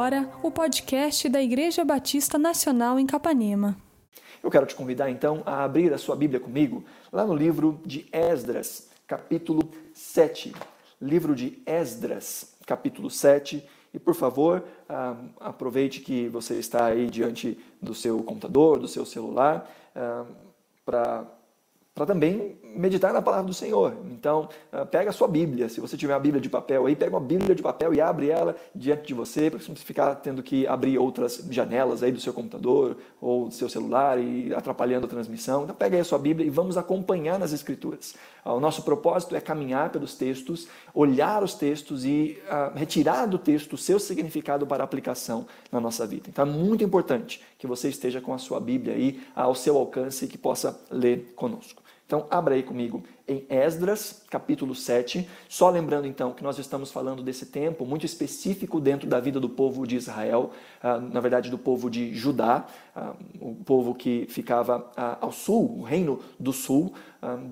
agora o podcast da Igreja Batista Nacional em Capanema. Eu quero te convidar então a abrir a sua Bíblia comigo lá no livro de Esdras, capítulo 7. Livro de Esdras, capítulo 7. E por favor, ah, aproveite que você está aí diante do seu computador, do seu celular, ah, para para também meditar na palavra do Senhor. Então, ah, pega a sua Bíblia, se você tiver a Bíblia de papel aí, pega uma Bíblia de papel e abre ela diante de você, para você não ficar tendo que abrir outras janelas aí do seu computador ou do seu celular e atrapalhando a transmissão. Então, pega aí a sua Bíblia e vamos acompanhar nas Escrituras. Ah, o nosso propósito é caminhar pelos textos, olhar os textos e uh, retirar do texto o seu significado para aplicação na nossa vida. Então, é muito importante que você esteja com a sua Bíblia aí ao seu alcance e que possa ler conosco. Então, abra aí comigo em Esdras, capítulo 7. Só lembrando então que nós estamos falando desse tempo muito específico dentro da vida do povo de Israel, uh, na verdade do povo de Judá, uh, o povo que ficava uh, ao sul, o reino do sul.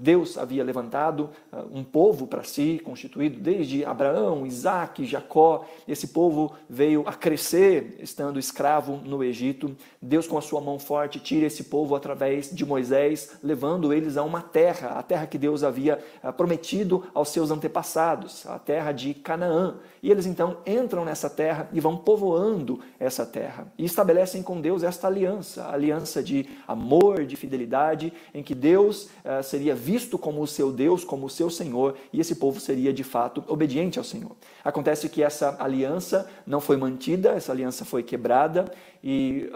Deus havia levantado um povo para si, constituído desde Abraão, Isaac, Jacó. Esse povo veio a crescer estando escravo no Egito. Deus, com a sua mão forte, tira esse povo através de Moisés, levando eles a uma terra, a terra que Deus havia ah, prometido aos seus antepassados, a terra de Canaã. E eles então entram nessa terra e vão povoando essa terra e estabelecem com Deus esta aliança, aliança de amor, de fidelidade, em que Deus uh, seria visto como o seu Deus, como o seu Senhor, e esse povo seria de fato obediente ao Senhor. Acontece que essa aliança não foi mantida, essa aliança foi quebrada e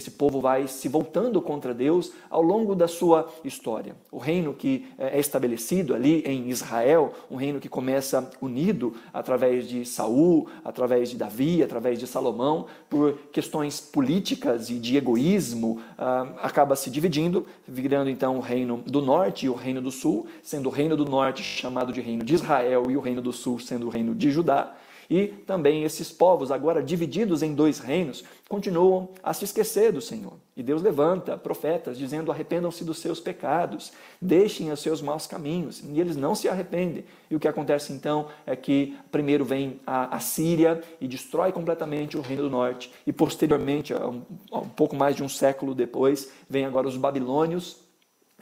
esse povo vai se voltando contra Deus ao longo da sua história. O reino que é, é estabelecido ali em Israel, um reino que começa unido através de Saul, através de Davi, através de Salomão, por questões políticas e de egoísmo, ah, acaba se dividindo, virando então o reino do norte e o reino do sul, sendo o reino do norte chamado de reino de Israel e o reino do sul sendo o reino de Judá. E também esses povos, agora divididos em dois reinos, continuam a se esquecer do Senhor. E Deus levanta profetas dizendo: arrependam-se dos seus pecados, deixem os seus maus caminhos. E eles não se arrependem. E o que acontece então é que primeiro vem a, a Síria e destrói completamente o reino do norte. E posteriormente, um, um pouco mais de um século depois, vem agora os babilônios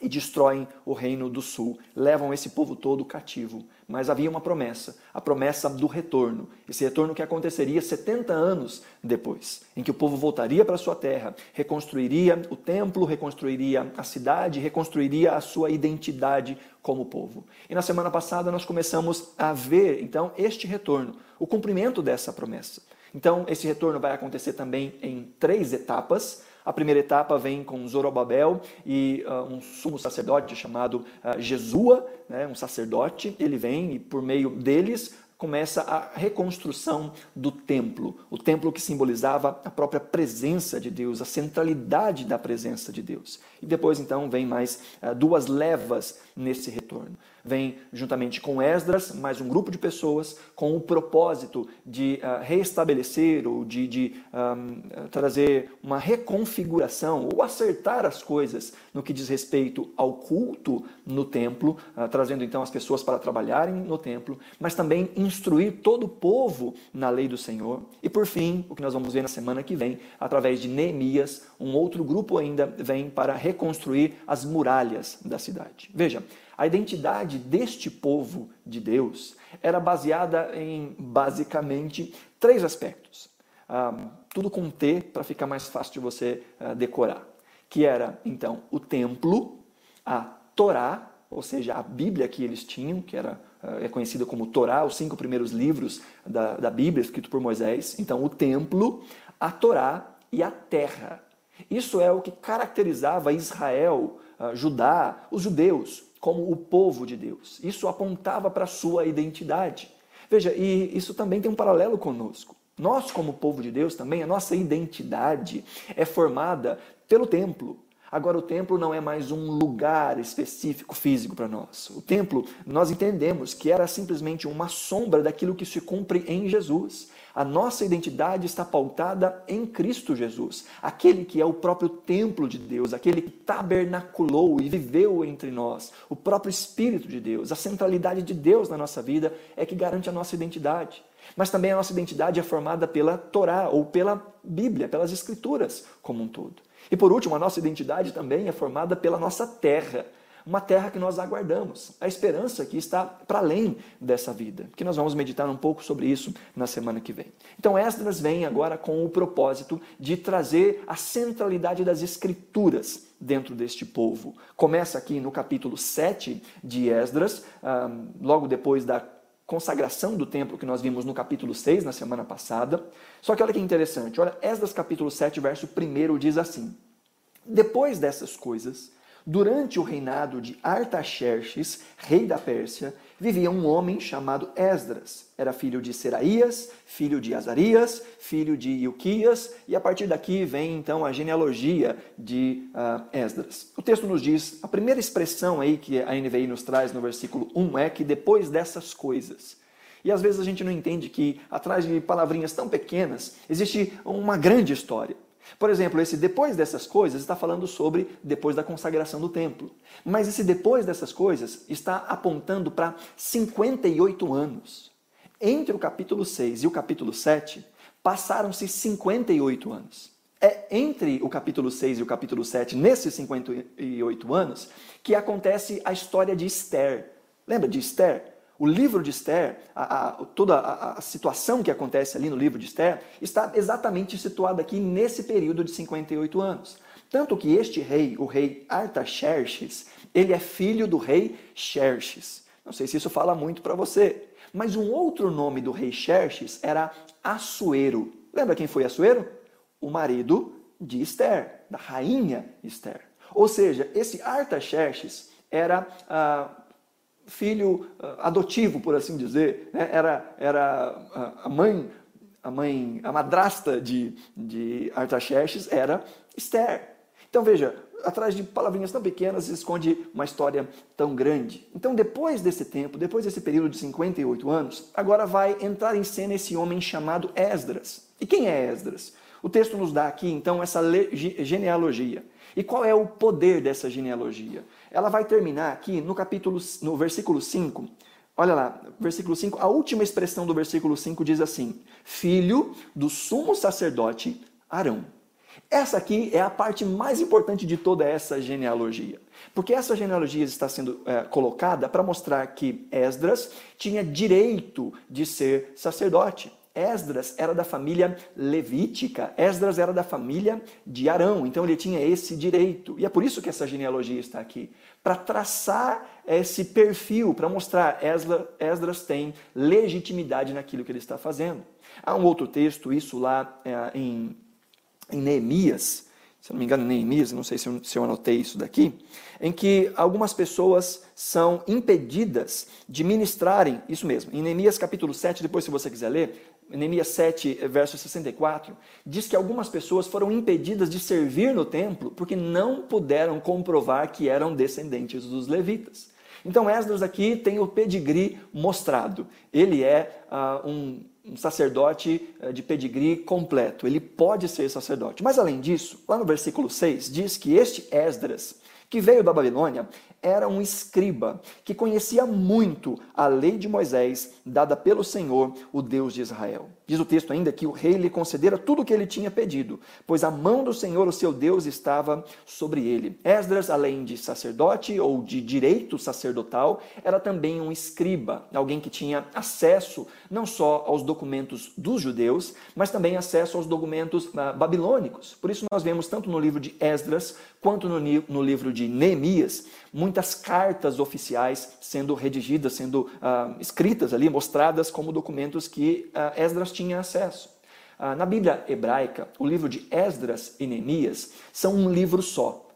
e destroem o reino do sul, levam esse povo todo cativo. Mas havia uma promessa, a promessa do retorno. Esse retorno que aconteceria 70 anos depois, em que o povo voltaria para sua terra, reconstruiria o templo, reconstruiria a cidade, reconstruiria a sua identidade como povo. E na semana passada nós começamos a ver então este retorno, o cumprimento dessa promessa. Então, esse retorno vai acontecer também em três etapas. A primeira etapa vem com Zorobabel e uh, um sumo sacerdote chamado uh, Jesua, né, um sacerdote. Ele vem e, por meio deles, começa a reconstrução do templo, o templo que simbolizava a própria presença de Deus, a centralidade da presença de Deus. E depois então vem mais uh, duas levas nesse retorno. Vem juntamente com Esdras, mais um grupo de pessoas com o propósito de uh, reestabelecer ou de, de um, trazer uma reconfiguração ou acertar as coisas no que diz respeito ao culto no templo, uh, trazendo então as pessoas para trabalharem no templo, mas também instruir todo o povo na lei do Senhor. E por fim, o que nós vamos ver na semana que vem, através de Neemias, um outro grupo ainda vem para reconstruir as muralhas da cidade. Veja, a identidade deste povo de Deus era baseada em basicamente três aspectos. Ah, tudo com T para ficar mais fácil de você ah, decorar. Que era, então, o templo, a Torá, ou seja, a Bíblia que eles tinham, que era ah, é conhecida como Torá, os cinco primeiros livros da, da Bíblia, escrito por Moisés. Então, o templo, a Torá e a terra. Isso é o que caracterizava Israel, Judá, os judeus, como o povo de Deus. Isso apontava para a sua identidade. Veja, e isso também tem um paralelo conosco. Nós, como povo de Deus, também, a nossa identidade é formada pelo templo. Agora, o templo não é mais um lugar específico físico para nós. O templo, nós entendemos que era simplesmente uma sombra daquilo que se cumpre em Jesus. A nossa identidade está pautada em Cristo Jesus, aquele que é o próprio templo de Deus, aquele que tabernaculou e viveu entre nós, o próprio Espírito de Deus, a centralidade de Deus na nossa vida é que garante a nossa identidade. Mas também a nossa identidade é formada pela Torá ou pela Bíblia, pelas Escrituras como um todo. E por último, a nossa identidade também é formada pela nossa terra, uma terra que nós aguardamos, a esperança que está para além dessa vida, que nós vamos meditar um pouco sobre isso na semana que vem. Então, Esdras vem agora com o propósito de trazer a centralidade das Escrituras dentro deste povo. Começa aqui no capítulo 7 de Esdras, logo depois da consagração do templo que nós vimos no capítulo 6 na semana passada. Só que olha que interessante, olha, Esdras capítulo 7, verso 1 diz assim: Depois dessas coisas, Durante o reinado de Artaxerxes, rei da Pérsia, vivia um homem chamado Esdras. Era filho de Seraías, filho de Azarias, filho de Ilquias, e a partir daqui vem então a genealogia de uh, Esdras. O texto nos diz, a primeira expressão aí que a NVI nos traz no versículo 1 é que depois dessas coisas. E às vezes a gente não entende que atrás de palavrinhas tão pequenas existe uma grande história. Por exemplo, esse depois dessas coisas está falando sobre depois da consagração do templo. Mas esse depois dessas coisas está apontando para 58 anos. Entre o capítulo 6 e o capítulo 7, passaram-se 58 anos. É entre o capítulo 6 e o capítulo 7, nesses 58 anos, que acontece a história de Esther. Lembra de Esther? O livro de Esther, a, a, toda a, a, situação que acontece ali no livro de Esther, está exatamente situada aqui nesse período de 58 anos. Tanto que este rei, o rei Artaxerxes, ele é filho do rei Xerxes. Não sei se isso fala muito para você, mas um outro nome do rei Xerxes era Assuero. Lembra quem foi Assuero? O marido de Esther, da rainha Esther. Ou seja, esse Artaxerxes era ah, filho uh, adotivo, por assim dizer, né? era, era uh, a mãe, a mãe, a madrasta de, de Artaxerxes era Esther. Então veja, atrás de palavrinhas tão pequenas se esconde uma história tão grande. Então depois desse tempo, depois desse período de 58 anos, agora vai entrar em cena esse homem chamado Esdras. E quem é Esdras? O texto nos dá aqui então essa genealogia. E qual é o poder dessa genealogia? Ela vai terminar aqui no capítulo, no versículo 5. Olha lá, versículo 5, a última expressão do versículo 5 diz assim: Filho do sumo sacerdote Arão. Essa aqui é a parte mais importante de toda essa genealogia. Porque essa genealogia está sendo é, colocada para mostrar que Esdras tinha direito de ser sacerdote. Esdras era da família levítica, Esdras era da família de Arão, então ele tinha esse direito. E é por isso que essa genealogia está aqui para traçar esse perfil, para mostrar Esdras tem legitimidade naquilo que ele está fazendo. Há um outro texto, isso lá é, em, em Neemias, se não me engano, Neemias, não sei se eu, se eu anotei isso daqui, em que algumas pessoas são impedidas de ministrarem, isso mesmo, em Neemias capítulo 7, depois se você quiser ler, Neemias 7, verso 64, diz que algumas pessoas foram impedidas de servir no templo porque não puderam comprovar que eram descendentes dos levitas. Então Esdras aqui tem o pedigree mostrado. Ele é uh, um, um, sacerdote uh, de pedigree completo. Ele pode ser sacerdote. Mas além disso, lá no versículo 6, diz que este Esdras, que veio da Babilônia, era um escriba que conhecia muito a lei de Moisés dada pelo Senhor, o Deus de Israel. Diz o texto ainda que o rei lhe concedera tudo o que ele tinha pedido, pois a mão do Senhor, o seu Deus, estava sobre ele. Esdras, além de sacerdote ou de direito sacerdotal, era também um escriba, alguém que tinha acesso não só aos documentos dos judeus, mas também acesso aos documentos uh, babilônicos. Por isso nós vemos tanto no livro de Esdras quanto no, no livro de Neemias muitas cartas oficiais sendo redigidas, sendo uh, escritas ali, mostradas como documentos que uh, Esdras tinha acesso. Uh, na Bíblia hebraica, o livro de Esdras e Neemias são um livro só.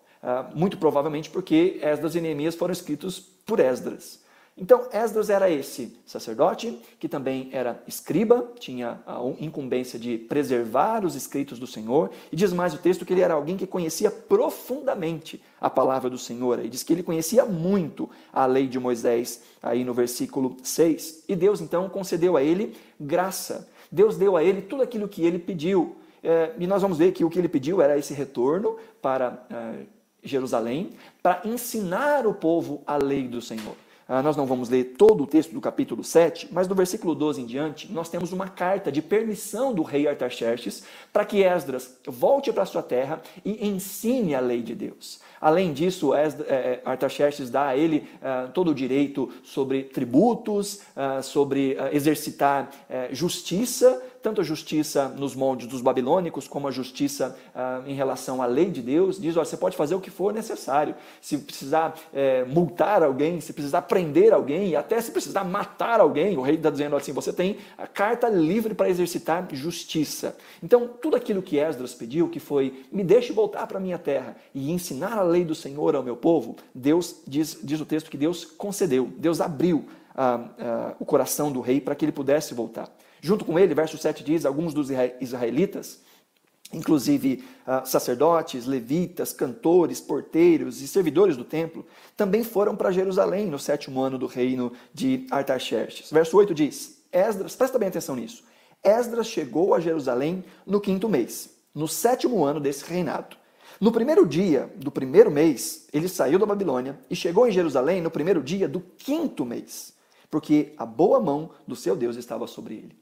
muito provavelmente porque Esdras e Neemias foram escritos por Esdras. Então, Esdras era esse sacerdote, que também era escriba, tinha a incumbência de preservar os escritos do Senhor, e diz mais o texto que ele era alguém que conhecia profundamente a palavra do Senhor, e diz que ele conhecia muito a lei de Moisés, aí no versículo 6. E Deus então concedeu a ele graça, Deus deu a ele tudo aquilo que ele pediu. É, e nós vamos ver que o que ele pediu era esse retorno para é, Jerusalém, para ensinar o povo a lei do Senhor. Ah, nós não vamos ler todo o texto do capítulo 7, mas do versículo 12 em diante, nós temos uma carta de permissão do rei Artaxerxes para que Esdras volte para sua terra e ensine a lei de Deus. Além disso, é, é, Artaxerxes dá a ele é, todo o direito sobre tributos, sobre exercitar justiça tanto a justiça nos moldes dos babilônicos, como a justiça ah, em relação à lei de Deus. Diz: olha, você pode fazer o que for necessário. Se precisar é, multar alguém, se precisar prender alguém, até se precisar matar alguém, o rei está dizendo assim: você tem a carta livre para exercitar justiça. Então, tudo aquilo que Esdras pediu, que foi: me deixe voltar para a minha terra e ensinar a lei do Senhor ao meu povo, Deus, diz, diz o texto que Deus concedeu, Deus abriu. Ah, ah, o coração do rei para que ele pudesse voltar. Junto com ele, verso 7 diz: alguns dos israelitas, inclusive uh, sacerdotes, levitas, cantores, porteiros e servidores do templo, também foram para Jerusalém no sétimo ano do reino de Artaxerxes. Verso 8 diz: Esdras, presta bem atenção nisso. Esdras chegou a Jerusalém no quinto mês, no sétimo ano desse reinado. No primeiro dia do primeiro mês, ele saiu da Babilônia e chegou em Jerusalém no primeiro dia do quinto mês, porque a boa mão do seu Deus estava sobre ele.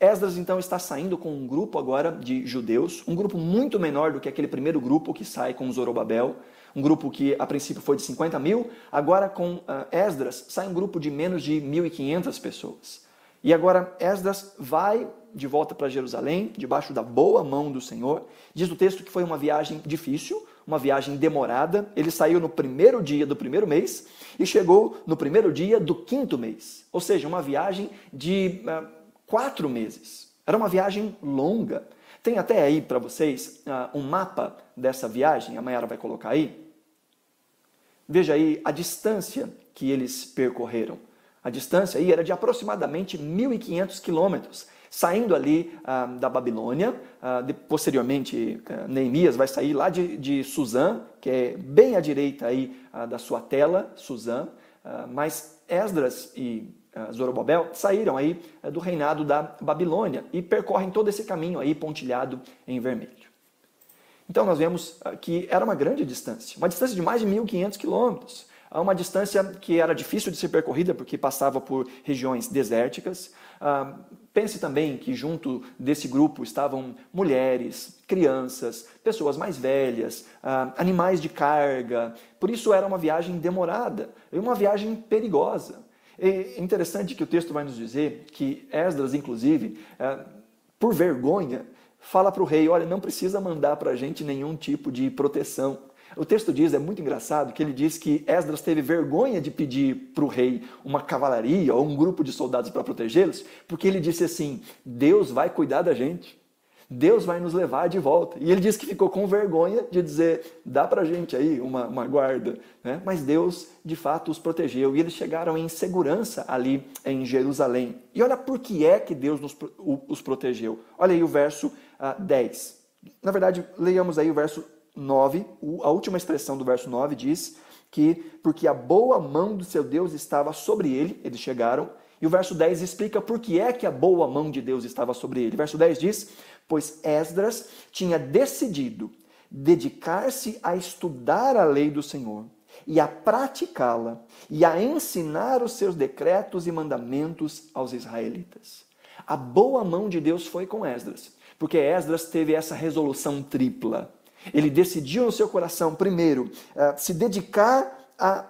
Esdras então está saindo com um grupo agora de judeus, um grupo muito menor do que aquele primeiro grupo que sai com Zorobabel, um grupo que a princípio foi de 50 mil, agora com uh, Esdras sai um grupo de menos de 1.500 pessoas. E agora Esdras vai de volta para Jerusalém, debaixo da boa mão do Senhor. Diz o texto que foi uma viagem difícil, uma viagem demorada. Ele saiu no primeiro dia do primeiro mês e chegou no primeiro dia do quinto mês. Ou seja, uma viagem de uh, quatro meses. Era uma viagem longa. Tem até aí para vocês uh, um mapa dessa viagem, a Mayara vai colocar aí. Veja aí a distância que eles percorreram. A distância aí era de aproximadamente 1.500 quilômetros, saindo ali uh, da Babilônia. Uh, de, posteriormente, Neemias vai sair lá de, de Suzã, que é bem à direita aí da sua tela, Suzã. mas Esdras e Zorobabel, saíram aí eh, do reinado da Babilônia e percorrem todo esse caminho aí pontilhado em vermelho. Então nós vemos eh, que era uma grande distância, uma distância de mais de 1.500 quilômetros, uma distância que era difícil de ser percorrida porque passava por regiões desérticas. Ah, pense também que junto desse grupo estavam mulheres, crianças, pessoas mais velhas, ah, animais de carga. Por isso era uma viagem demorada e uma viagem perigosa. É interessante que o texto vai nos dizer que Esdras, inclusive, é, por vergonha, fala para o rei: olha, não precisa mandar para a gente nenhum tipo de proteção. O texto diz, é muito engraçado, que ele diz que Esdras teve vergonha de pedir para o rei uma cavalaria ou um grupo de soldados para protegê-los, porque ele disse assim: Deus vai cuidar da gente. Deus vai nos levar de volta. E ele diz que ficou com vergonha de dizer, dá para gente aí uma, uma guarda. Né? Mas Deus, de fato, os protegeu. E eles chegaram em segurança ali em Jerusalém. E olha por que é que Deus nos, os protegeu. Olha aí o verso ah, 10. Na verdade, leiamos aí o verso 9. A última expressão do verso 9 diz que porque a boa mão do seu Deus estava sobre ele, eles chegaram, e o verso 10 explica por que é que a boa mão de Deus estava sobre ele. Verso 10 diz: Pois Esdras tinha decidido dedicar-se a estudar a lei do Senhor e a praticá-la e a ensinar os seus decretos e mandamentos aos israelitas. A boa mão de Deus foi com Esdras, porque Esdras teve essa resolução tripla. Ele decidiu no seu coração, primeiro, eh, se dedicar a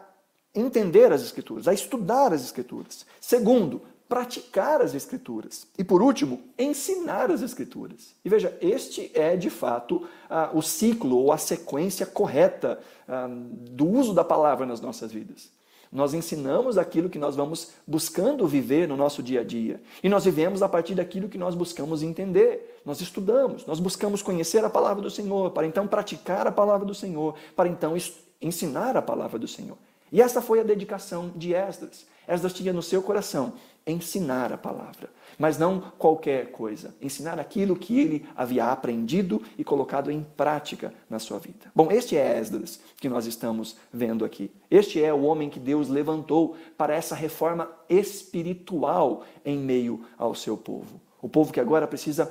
entender as Escrituras, a estudar as Escrituras. Segundo, praticar as Escrituras. E por último, ensinar as Escrituras. E veja, este é de fato o ciclo ou a sequência correta do uso da palavra nas nossas vidas. Nós ensinamos aquilo que nós vamos buscando viver no nosso dia a dia. E nós vivemos a partir daquilo que nós buscamos entender. Nós estudamos, nós buscamos conhecer a palavra do Senhor, para então praticar a palavra do Senhor, para então ensinar a palavra do Senhor. E essa foi a dedicação de Esdras. Esdras tinha no seu coração ensinar a palavra, mas não qualquer coisa, ensinar aquilo que ele havia aprendido e colocado em prática na sua vida. Bom, este é Esdras que nós estamos vendo aqui. Este é o homem que Deus levantou para essa reforma espiritual em meio ao seu povo. O povo que agora precisa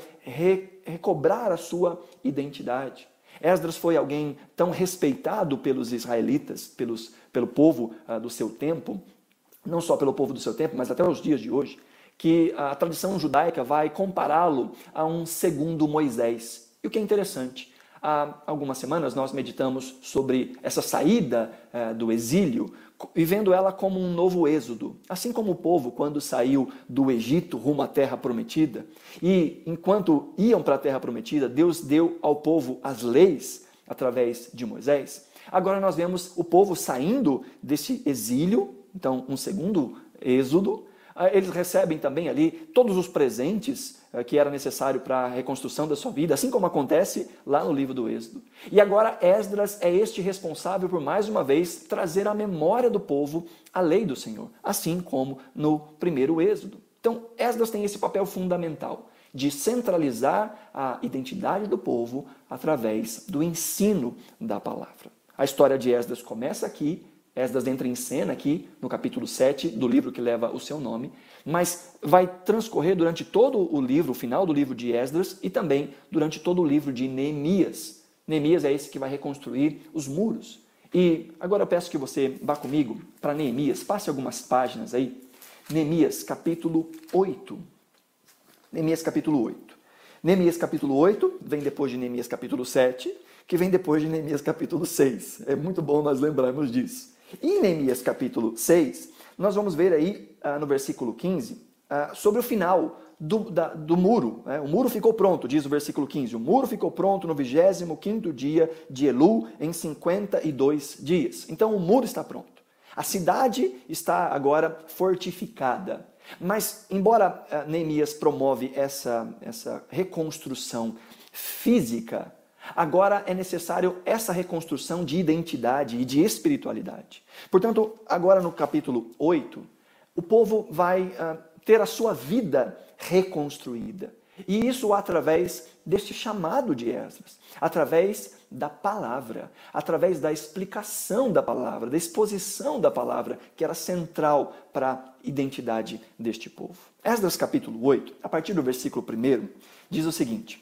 recobrar a sua identidade. Esdras foi alguém tão respeitado pelos israelitas, pelos, pelo povo uh, do seu tempo, não só pelo povo do seu tempo, mas até os dias de hoje, que a tradição judaica vai compará-lo a um segundo Moisés. E o que é interessante, há algumas semanas nós meditamos sobre essa saída eh, do exílio, vivendo ela como um novo êxodo. Assim como o povo, quando saiu do Egito rumo à terra prometida, e enquanto iam para a terra prometida, Deus deu ao povo as leis através de Moisés. Agora nós vemos o povo saindo desse exílio, então um segundo êxodo, ah, eles recebem também ali todos os presentes que era necessário para a reconstrução da sua vida, assim como acontece lá no livro do Êxodo. E agora Esdras é este responsável por mais uma vez trazer à memória do povo a lei do Senhor, assim como no primeiro Êxodo. Então, Esdras tem esse papel fundamental de centralizar a identidade do povo através do ensino da palavra. A história de Esdras começa aqui Esdras entra em cena aqui no capítulo 7 do livro que leva o seu nome, mas vai transcorrer durante todo o livro, o final do livro de Esdras e também durante todo o livro de Neemias. Neemias é esse que vai reconstruir os muros. E agora eu peço que você vá comigo para Neemias, passe algumas páginas aí. Neemias capítulo 8. Neemias capítulo 8. Neemias capítulo 8 vem depois de Neemias capítulo 7, que vem depois de Neemias capítulo 6. É muito bom nós lembrarmos disso. Em Neemias capítulo 6, nós vamos ver aí ah, no versículo 15 ah, sobre o final do, da, do muro. Né? O muro ficou pronto, diz o versículo 15. O muro ficou pronto no 25 dia de Elu, em 52 dias. Então o muro está pronto. A cidade está agora fortificada. Mas, embora ah, Neemias promove essa, essa reconstrução física Agora é necessário essa reconstrução de identidade e de espiritualidade. Portanto, agora no capítulo 8, o povo vai uh, ter a sua vida reconstruída. E isso através deste chamado de Esdras, através da palavra, através da explicação da palavra, da exposição da palavra, que era central para a identidade deste povo. Esdras capítulo 8, a partir do versículo 1, diz o seguinte: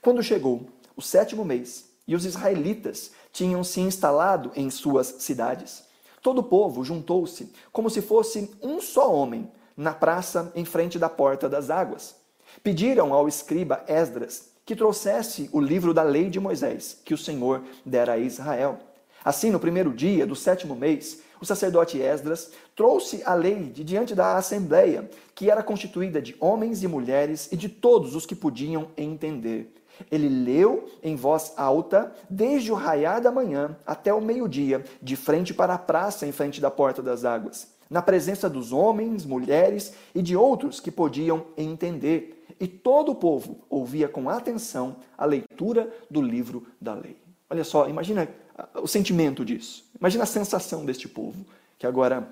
Quando chegou o sétimo mês, e os israelitas tinham se instalado em suas cidades. Todo o povo juntou-se, como se fosse um só homem, na praça em frente da porta das águas. Pediram ao escriba Esdras que trouxesse o livro da lei de Moisés, que o Senhor dera a Israel. Assim, no primeiro dia do sétimo mês, o sacerdote Esdras trouxe a lei de diante da assembleia, que era constituída de homens e mulheres e de todos os que podiam entender. Ele leu em voz alta, desde o raiar da manhã até o meio-dia, de frente para a praça, em frente da porta das águas, na presença dos homens, mulheres e de outros que podiam entender. E todo o povo ouvia com atenção a leitura do livro da lei. Olha só, imagina o sentimento disso. Imagina a sensação deste povo, que agora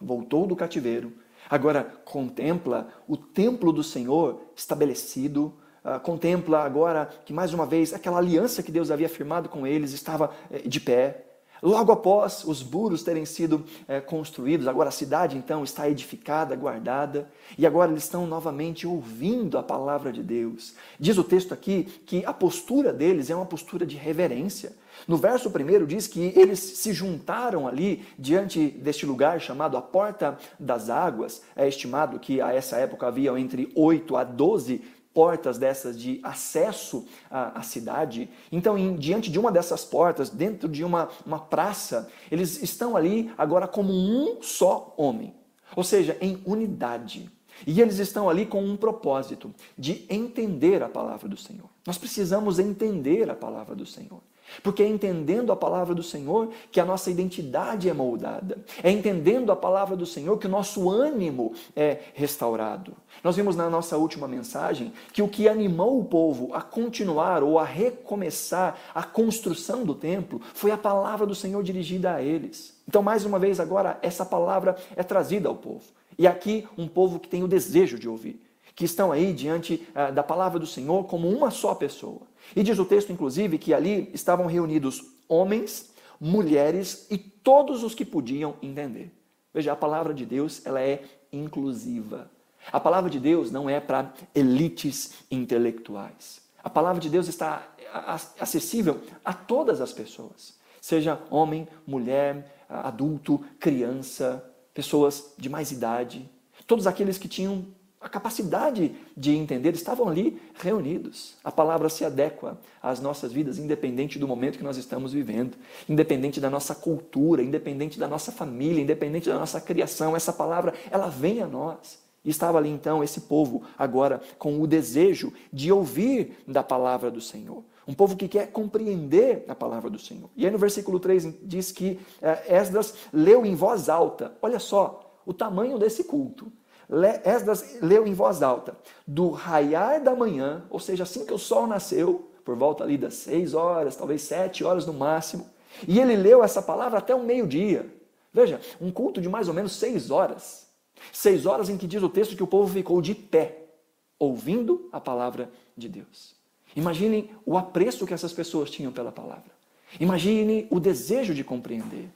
voltou do cativeiro, agora contempla o templo do Senhor estabelecido uh, contempla agora que, mais uma vez, aquela aliança que Deus havia firmado com eles estava eh, de pé. Logo após os muros terem sido eh, construídos, agora a cidade então está edificada, guardada, e agora eles estão novamente ouvindo a palavra de Deus. Diz o texto aqui que a postura deles é uma postura de reverência. No verso primeiro diz que eles se juntaram ali diante deste lugar chamado a Porta das Águas. É estimado que a essa época havia entre 8 a 12 portas dessas de acesso à, à cidade. Então, em, diante de uma dessas portas, dentro de uma, uma praça, eles estão ali agora como um só homem, ou seja, em unidade. E eles estão ali com um propósito de entender a palavra do Senhor. Nós precisamos entender a palavra do Senhor. Porque é entendendo a palavra do Senhor que a nossa identidade é moldada. É entendendo a palavra do Senhor que o nosso ânimo é restaurado. Nós vimos na nossa última mensagem que o que animou o povo a continuar ou a recomeçar a construção do templo foi a palavra do Senhor dirigida a eles. Então, mais uma vez, agora, essa palavra é trazida ao povo. E aqui, um povo que tem o desejo de ouvir, que estão aí diante ah, da palavra do Senhor como uma só pessoa. E diz o texto, inclusive, que ali estavam reunidos homens, mulheres e todos os que podiam entender. Veja, a palavra de Deus ela é inclusiva. A palavra de Deus não é para elites intelectuais. A palavra de Deus está acessível a todas as pessoas, seja homem, mulher, adulto, criança. pessoas de mais idade, todos aqueles que tinham a capacidade de entender estavam ali reunidos. A palavra se adequa às nossas vidas, independente do momento que nós estamos vivendo, independente da nossa cultura, independente da nossa família, independente da nossa criação. Essa palavra, ela vem a nós. E estava ali então esse povo, agora com o desejo de ouvir da palavra do Senhor. Um povo que quer compreender a palavra do Senhor. E aí no versículo 3 diz que é, Esdras leu em voz alta. Olha só o tamanho desse culto. Esdras leu em voz alta, do raiar da manhã, ou seja, assim que o sol nasceu, por volta ali das seis horas, talvez sete horas no máximo, e ele leu essa palavra até o meio-dia. Veja, um culto de mais ou menos seis horas. Seis horas em que diz o texto que o povo ficou de pé, ouvindo a palavra de Deus. Imaginem o apreço que essas pessoas tinham pela palavra. Imagine o desejo de compreender.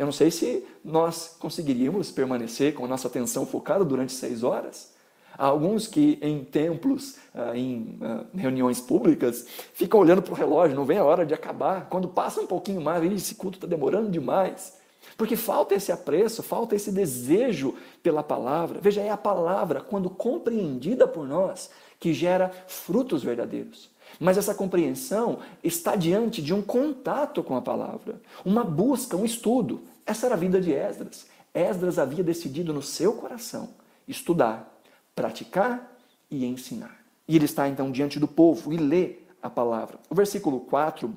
Eu não sei se nós conseguiríamos permanecer com a nossa atenção focada durante seis horas. Há alguns que em templos, ah, em ah, reuniões públicas, ficam olhando para o relógio, não vem a hora de acabar. Quando passa um pouquinho mais, esse culto está demorando demais. Porque falta esse apreço, falta esse desejo pela palavra. Veja, é a palavra, quando compreendida por nós, que gera frutos verdadeiros. Mas essa compreensão está diante de um contato com a palavra, uma busca, um estudo. Essa era a vida de Esdras. Esdras havia decidido no seu coração estudar, praticar e ensinar. E ele está então diante do povo e lê a palavra. O versículo 4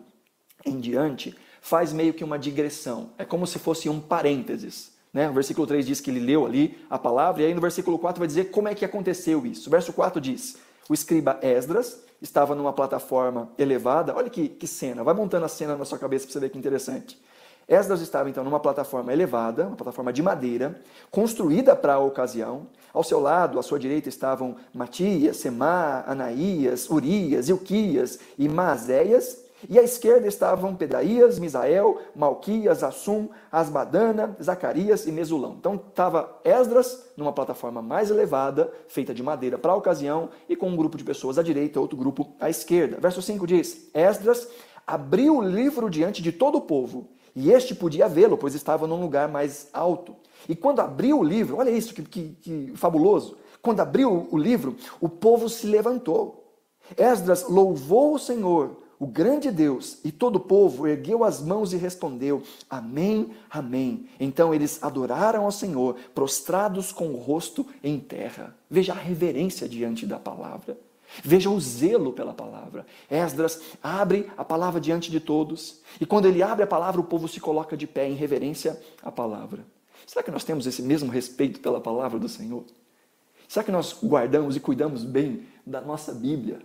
em diante faz meio que uma digressão. É como se fosse um parênteses. Né? O versículo 3 diz que ele leu ali a palavra, e aí no versículo 4 vai dizer como é que aconteceu isso. O verso 4 diz: O escriba Esdras estava numa plataforma elevada. Olha que, que cena, vai montando a cena na sua cabeça para você ver que interessante. Esdras estava então numa plataforma elevada, uma plataforma de madeira, construída para a ocasião. Ao seu lado, à sua direita, estavam Matias, Semá, Anaías, Urias, Ilquias e Maazéias. E à esquerda estavam Pedaías, Misael, Malquias, Assum, Asbadana, Zacarias e Mesulão. Então estava Esdras numa plataforma mais elevada, feita de madeira para a ocasião, e com um grupo de pessoas à direita, outro grupo à esquerda. Verso 5 diz: Esdras abriu o livro diante de todo o povo, e este podia vê-lo, pois estava num lugar mais alto. E quando abriu o livro, olha isso que, que, que fabuloso! Quando abriu o livro, o povo se levantou. Esdras louvou o Senhor o grande Deus e todo o povo ergueu as mãos e respondeu: Amém, Amém. Então eles adoraram ao Senhor, prostrados com o rosto em terra. Veja a reverência diante da palavra. Veja o zelo pela palavra. Esdras abre a palavra diante de todos, e quando ele abre a palavra, o povo se coloca de pé em reverência à palavra. Será que nós temos esse mesmo respeito pela palavra do Senhor? Será que nós guardamos e cuidamos bem da nossa Bíblia?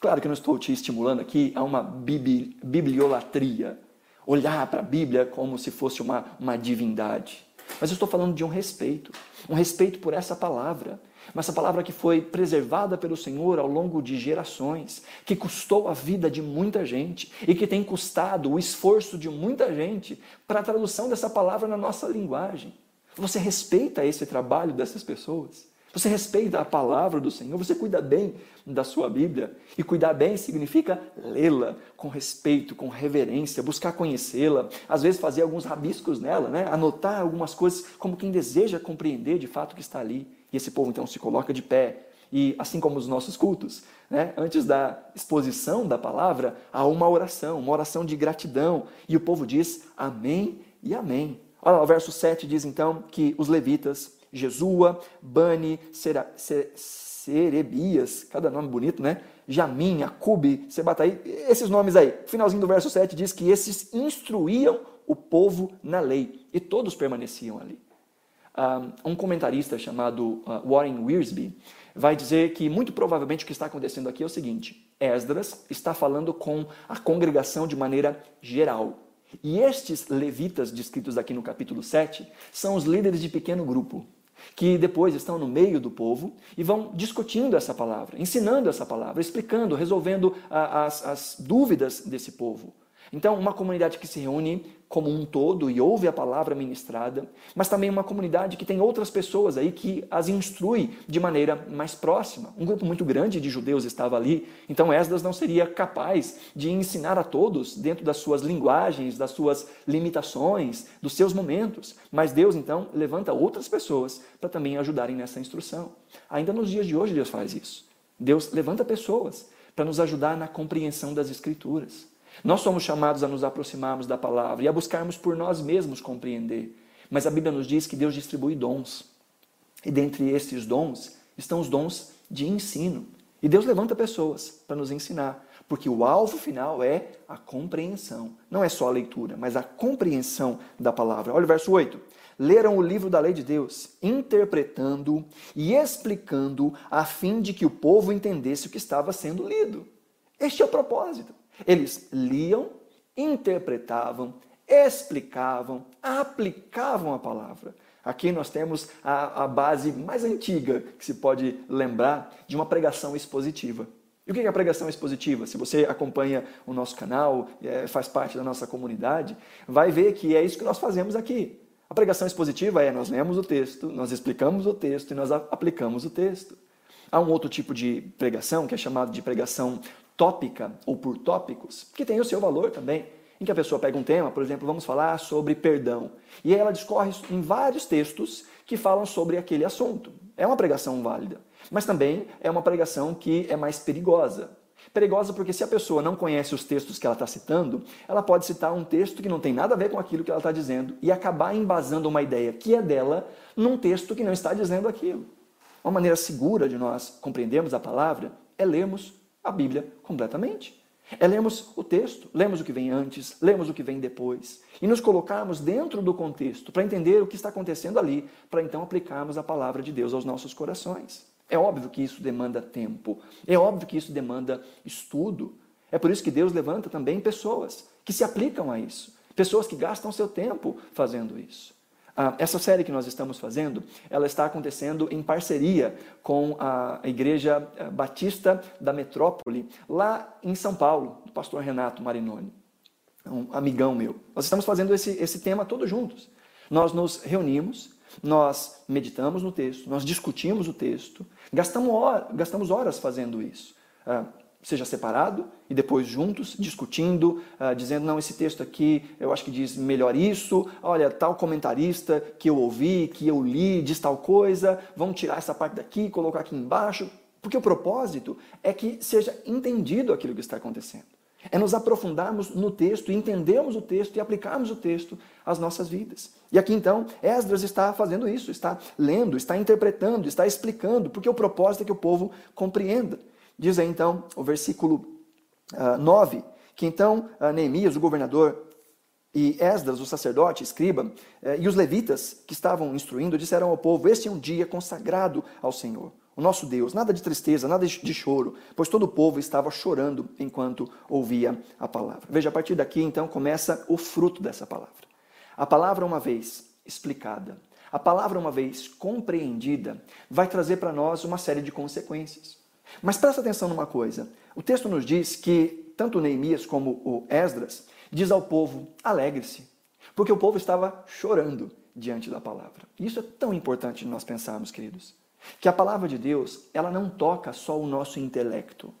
Claro que eu não estou te estimulando aqui a uma bibliolatria, olhar para a Bíblia como se fosse uma, uma divindade. Mas eu estou falando de um respeito, um respeito por essa palavra, mas essa palavra que foi preservada pelo Senhor ao longo de gerações, que custou a vida de muita gente e que tem custado o esforço de muita gente para a tradução dessa palavra na nossa linguagem. Você respeita esse trabalho dessas pessoas? Você respeita a palavra do Senhor, você cuida bem da sua Bíblia. E cuidar bem significa lê-la com respeito, com reverência, buscar conhecê-la, às vezes fazer alguns rabiscos nela, né? anotar algumas coisas como quem deseja compreender de fato o que está ali. E esse povo então se coloca de pé. E assim como os nossos cultos, né? antes da exposição da palavra, há uma oração, uma oração de gratidão. E o povo diz amém e amém. Olha lá, o verso 7 diz então que os levitas Jesua, Bani, Sera, Serebias, cada nome bonito, né? Jamim, Acube, Sebataí, esses nomes aí. Finalzinho do verso 7 diz que esses instruíam o povo na lei e todos permaneciam ali. Um comentarista chamado uh, Warren Wiersbe vai dizer que muito provavelmente o que está acontecendo aqui é o seguinte: Esdras está falando com a congregação de maneira geral. E estes levitas descritos aqui no capítulo 7 são os líderes de pequeno grupo que depois estão no meio do povo e vão discutindo essa palavra, ensinando essa palavra, explicando, resolvendo as, as dúvidas desse povo. Então, uma comunidade que se reúne como um todo e ouve a palavra ministrada, mas também uma comunidade que tem outras pessoas aí que as instrui de maneira mais próxima. Um grupo muito grande de judeus estava ali, então Esdras não seria capaz de ensinar a todos dentro das suas linguagens, das suas limitações, dos seus momentos. Mas Deus então levanta outras pessoas para também ajudarem nessa instrução. Ainda nos dias de hoje Deus faz isso. Deus levanta pessoas para nos ajudar na compreensão das escrituras. Nós somos chamados a nos aproximarmos da palavra e a buscarmos por nós mesmos compreender. Mas a Bíblia nos diz que Deus distribui dons. E dentre esses dons estão os dons de ensino. E Deus levanta pessoas para nos ensinar, porque o alvo final é a compreensão. Não é só a leitura, mas a compreensão da palavra. Olha o verso 8. Leram o livro da lei de Deus, interpretando e explicando, a fim de que o povo entendesse o que estava sendo lido. Este é o propósito. Eles liam, interpretavam, explicavam, aplicavam a palavra. Aqui nós temos a, a, base mais antiga que se pode lembrar de uma pregação expositiva. E o que é a pregação expositiva? Se você acompanha o nosso canal, é, faz parte da nossa comunidade, vai ver que é isso que nós fazemos aqui. A pregação expositiva é nós lemos o texto, nós explicamos o texto e nós aplicamos o texto. Há um outro tipo de pregação que é chamado de pregação tópica ou por tópicos, que tem o seu valor também, em que a pessoa pega um tema, por exemplo, vamos falar sobre perdão, e ela discorre em vários textos que falam sobre aquele assunto. É uma pregação válida, mas também é uma pregação que é mais perigosa. Perigosa porque se a pessoa não conhece os textos que ela está citando, ela pode citar um texto que não tem nada a ver com aquilo que ela está dizendo e acabar embasando uma ideia que é dela num texto que não está dizendo aquilo. Uma maneira segura de nós compreendermos a palavra é lermos a Bíblia completamente. É lermos o texto, lemos o que vem antes, lemos o que vem depois e nos colocarmos dentro do contexto para entender o que está acontecendo ali, para então aplicarmos a palavra de Deus aos nossos corações. É óbvio que isso demanda tempo, é óbvio que isso demanda estudo. É por isso que Deus levanta também pessoas que se aplicam a isso, pessoas que gastam seu tempo fazendo isso. Ah, essa série que nós estamos fazendo, ela está acontecendo em parceria com a Igreja eh, Batista da Metrópole, lá em São Paulo, do pastor Renato Marinoni, um amigão meu. Nós estamos fazendo esse, esse tema todos juntos. Nós nos reunimos, nós meditamos no texto, nós discutimos o texto, gastamos, gastamos horas fazendo isso. Ah, seja separado e depois juntos, discutindo, uh, dizendo, não, esse texto aqui eu acho que diz melhor isso, olha, tal comentarista que eu ouvi, que eu li, diz tal coisa, vamos tirar essa parte daqui, colocar aqui embaixo, porque o propósito é que seja entendido aquilo que está acontecendo. É nos aprofundarmos no texto, entendermos o texto e aplicarmos o texto às nossas vidas. E aqui então, Esdras está fazendo isso, está lendo, está interpretando, está explicando, porque o propósito é que o povo compreenda. Diz aí então o versículo uh, ah, 9, que então uh, Neemias, o governador, e Esdras, o sacerdote, escriba, uh, e os levitas que estavam instruindo disseram ao povo: Este é um dia consagrado ao Senhor, o nosso Deus. Nada de tristeza, nada de choro, pois todo o povo estava chorando enquanto ouvia a palavra. Veja, a partir daqui então começa o fruto dessa palavra. A palavra, uma vez explicada, a palavra, uma vez compreendida, vai trazer para nós uma série de consequências. Mas presta atenção numa coisa. O texto nos diz que tanto Neemias como o Esdras diz ao povo: alegre-se, porque o povo estava chorando diante da palavra. Isso é tão importante nós pensarmos, queridos, que a palavra de Deus, ela não toca só o nosso intelecto.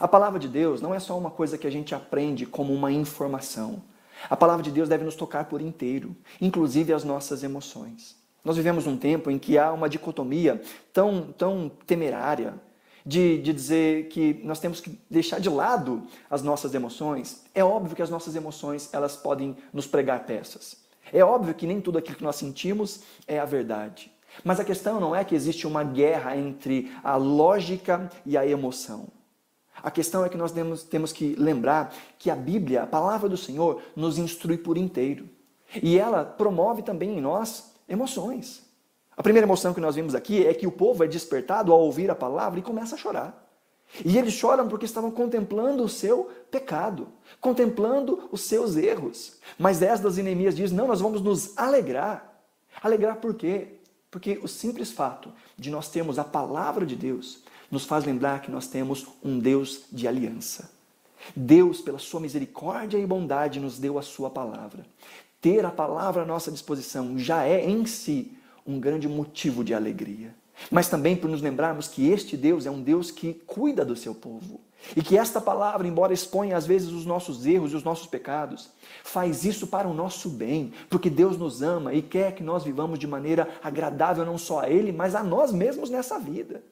A palavra de Deus não é só uma coisa que a gente aprende como uma informação. A palavra de Deus deve nos tocar por inteiro, inclusive as nossas emoções. Nós vivemos um tempo em que há uma dicotomia tão, tão temerária de, de dizer que nós temos que deixar de lado as nossas emoções, é óbvio que as nossas emoções elas podem nos pregar peças. É óbvio que nem tudo aquilo que nós sentimos é a verdade. Mas a questão não é que existe uma guerra entre a lógica e a emoção. A questão é que nós temos, temos que lembrar que a Bíblia, a palavra do Senhor, nos instrui por inteiro. E ela promove também em nós emoções. A primeira emoção que nós vimos aqui é que o povo é despertado ao ouvir a palavra e começa a chorar. E eles choram porque estavam contemplando o seu pecado, contemplando os seus erros. Mas Esdras e Neemias diz: não, nós vamos nos alegrar. Alegrar por quê? Porque o simples fato de nós termos a palavra de Deus nos faz lembrar que nós temos um Deus de aliança. Deus, pela sua misericórdia e bondade, nos deu a sua palavra. Ter a palavra à nossa disposição já é em si um grande motivo de alegria. Mas também por nos lembrarmos que este Deus é um Deus que cuida do seu povo. E que esta palavra, embora exponha às vezes os nossos erros e os nossos pecados, faz isso para o nosso bem, porque Deus nos ama e quer que nós vivamos de maneira agradável não só a Ele, mas a nós mesmos nessa vida.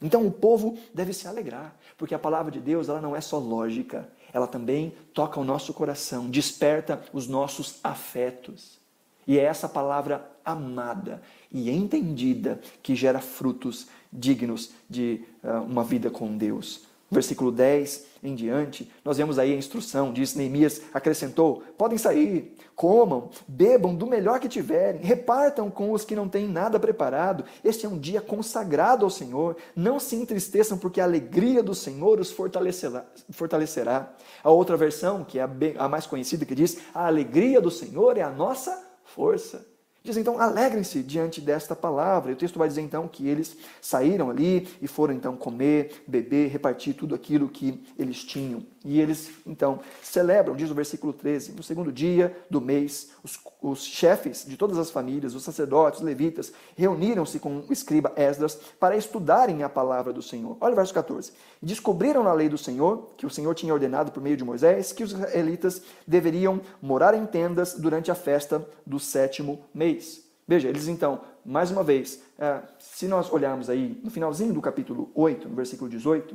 Então o povo deve se alegrar, porque a palavra de Deus ela não é só lógica, ela também toca o nosso coração, desperta os nossos afetos. E é essa palavra amada e entendida que gera frutos dignos de uh, uma vida com Deus versículo 10 em diante, nós vemos aí a instrução, diz Neemias acrescentou: podem sair, comam, bebam do melhor que tiverem, repartam com os que não têm nada preparado. Este é um dia consagrado ao Senhor. Não se entristeçam, porque a alegria do Senhor os fortalecerá. fortalecerá. A outra versão, que é a mais conhecida, que diz: a alegria do Senhor é a nossa força. Diz então, alegrem-se diante desta palavra. E o texto vai dizer então que eles saíram ali e foram então comer, beber, repartir tudo aquilo que eles tinham. E eles então celebram, diz o versículo 13, no segundo dia do mês, os, os chefes de todas as famílias, os sacerdotes, os levitas, reuniram-se com o escriba Esdras para estudarem a palavra do Senhor. Olha o verso 14. Descobriram na lei do Senhor, que o Senhor tinha ordenado por meio de Moisés, que os israelitas deveriam morar em tendas durante a festa do sétimo mês. Veja, eles então, mais uma vez, é, se nós olharmos aí no finalzinho do capítulo 8, no versículo 18,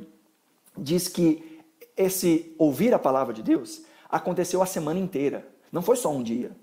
diz que esse ouvir a palavra de Deus aconteceu a semana inteira, não foi só um dia.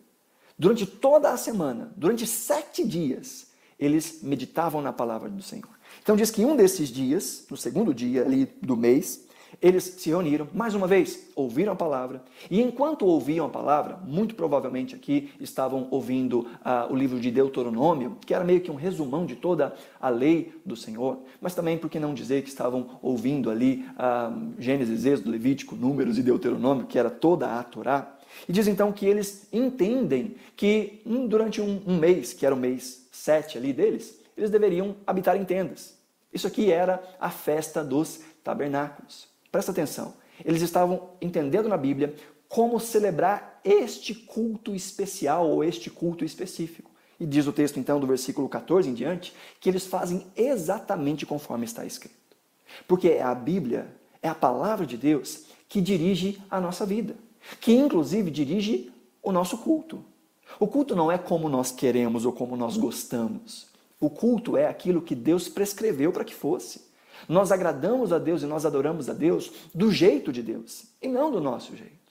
Durante toda a semana, durante sete dias, eles meditavam na palavra do Senhor. Então diz que um desses dias, no segundo dia ali do mês, eles se reuniram, mais uma vez, ouviram a palavra, e enquanto ouviam a palavra, muito provavelmente aqui estavam ouvindo uh, o livro de Deuteronômio, que era meio que um resumão de toda a lei do Senhor, mas também, por que não dizer que estavam ouvindo ali uh, Gênesis, Êxodo, Levítico, Números e Deuteronômio, que era toda a Torá. E diz então que eles entendem que um, durante um, um mês, que era o mês sete ali deles, eles deveriam habitar em tendas. Isso aqui era a festa dos tabernáculos. Presta atenção. Eles estavam entendendo na Bíblia como celebrar este culto especial ou este culto específico. E diz o texto, então, do versículo 14 em diante, que eles fazem exatamente conforme está escrito. Porque é a Bíblia, é a palavra de Deus que dirige a nossa vida, que inclusive dirige o nosso culto. O culto não é como nós queremos ou como nós gostamos. O culto é aquilo que Deus prescreveu para que fosse. Nós agradamos a Deus e nós adoramos a Deus do jeito de Deus e não do nosso jeito.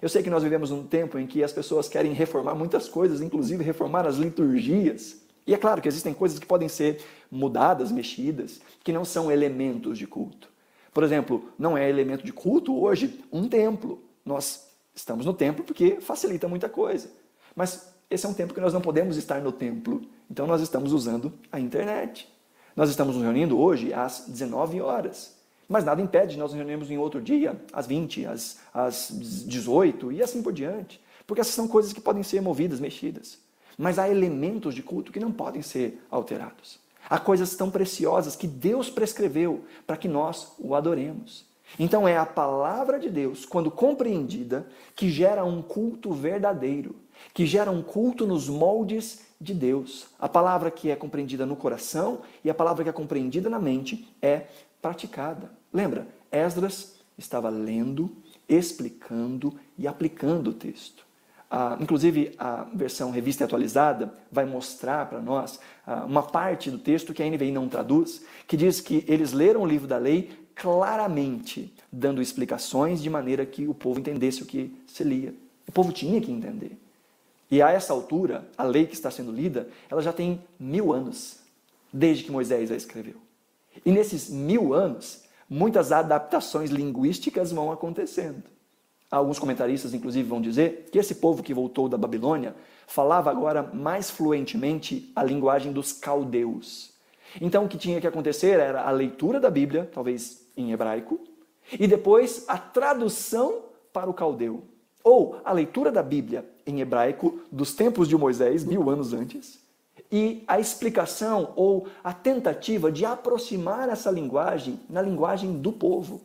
Eu sei que nós vivemos num tempo em que as pessoas querem reformar muitas coisas, inclusive reformar as liturgias. E é claro que existem coisas que podem ser mudadas, mexidas, que não são elementos de culto. Por exemplo, não é elemento de culto hoje um templo. Nós estamos no templo porque facilita muita coisa. Mas esse é um tempo que nós não podemos estar no templo. Então nós estamos usando a internet. Nós estamos nos reunindo hoje às 19 horas. Mas nada impede de nós nos reunirmos em outro dia, às 20, às, às 18 e assim por diante. Porque essas são coisas que podem ser movidas, mexidas. Mas há elementos de culto que não podem ser alterados. Há coisas tão preciosas que Deus prescreveu para que nós o adoremos. Então é a palavra de Deus, quando compreendida, que gera um culto verdadeiro, que gera um culto nos moldes de Deus. A palavra que é compreendida no coração e a palavra que é compreendida na mente é praticada. Lembra, Esdras estava lendo, explicando e aplicando o texto. Ah, inclusive, a versão revista e atualizada vai mostrar para nós ah, uma parte do texto que a NVI não traduz, que diz que eles leram o livro da lei claramente, dando explicações de maneira que o povo entendesse o que se lia. O povo tinha que entender. E a essa altura, a lei que está sendo lida, ela já tem mil anos, desde que Moisés a escreveu. E nesses mil anos, muitas adaptações linguísticas vão acontecendo. Alguns comentaristas, inclusive, vão dizer que esse povo que voltou da Babilônia falava agora mais fluentemente a linguagem dos caldeus. Então, o que tinha que acontecer era a leitura da Bíblia, talvez em hebraico, e depois a tradução para o caldeu. Ou a leitura da Bíblia em hebraico dos tempos de Moisés, mil anos antes, e a explicação ou a tentativa de aproximar essa linguagem na linguagem do povo.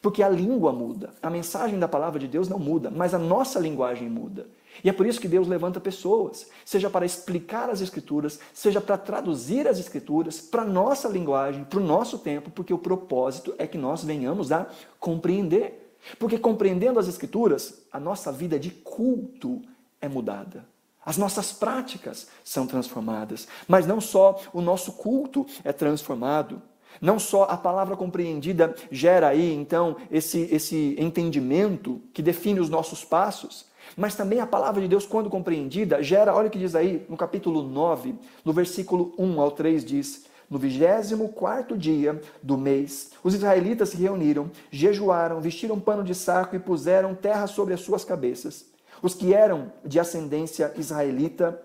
Porque a língua muda, a mensagem da palavra de Deus não muda, mas a nossa linguagem muda. E é por isso que Deus levanta pessoas, seja para explicar as Escrituras, seja para traduzir as Escrituras para a nossa linguagem, para o nosso tempo, porque o propósito é que nós venhamos a compreender. Porque compreendendo as Escrituras, a nossa vida de culto é mudada. As nossas práticas são transformadas. Mas não só o nosso culto é transformado, não só a palavra compreendida gera aí, então, esse, esse entendimento que define os nossos passos, mas também a palavra de Deus, quando compreendida, gera, olha o que diz aí no capítulo 9, no versículo 1 ao 3, diz: No vigésimo quarto dia do mês, os israelitas se reuniram, jejuaram, vestiram pano de saco e puseram terra sobre as suas cabeças. Os que eram de ascendência israelita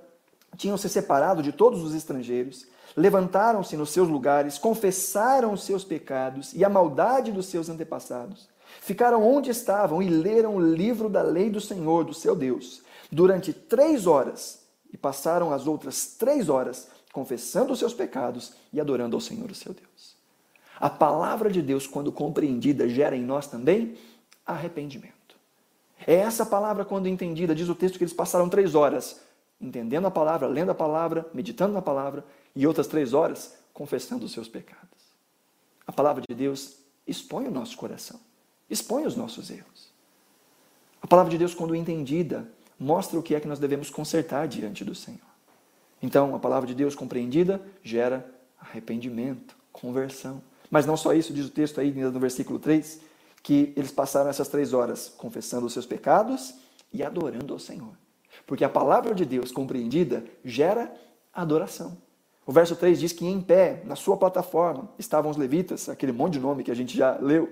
tinham se separado de todos os estrangeiros levantaram-se nos seus lugares, confessaram os seus pecados e a maldade dos seus antepassados. Ficaram onde estavam e leram o livro da lei do Senhor, do seu Deus, durante três horas, e passaram as outras três horas confessando os seus pecados e adorando ao Senhor, o seu Deus. A palavra de Deus, quando compreendida, gera em nós também arrependimento. É essa palavra, quando entendida, diz o texto que eles passaram três horas entendendo a palavra, lendo a palavra, meditando na palavra e outras três horas confessando os seus pecados. A palavra de Deus expõe o nosso coração, expõe os nossos erros. A palavra de Deus, quando entendida, mostra o que é que nós devemos consertar diante do Senhor. Então, a palavra de Deus compreendida gera arrependimento, conversão. Mas não só isso, diz o texto aí no versículo 3, que eles passaram essas três horas confessando os seus pecados e adorando ao Senhor. Porque a palavra de Deus compreendida gera adoração. O verso 3 diz que em pé, na sua plataforma, estavam os levitas, aquele monte de nome que a gente já leu.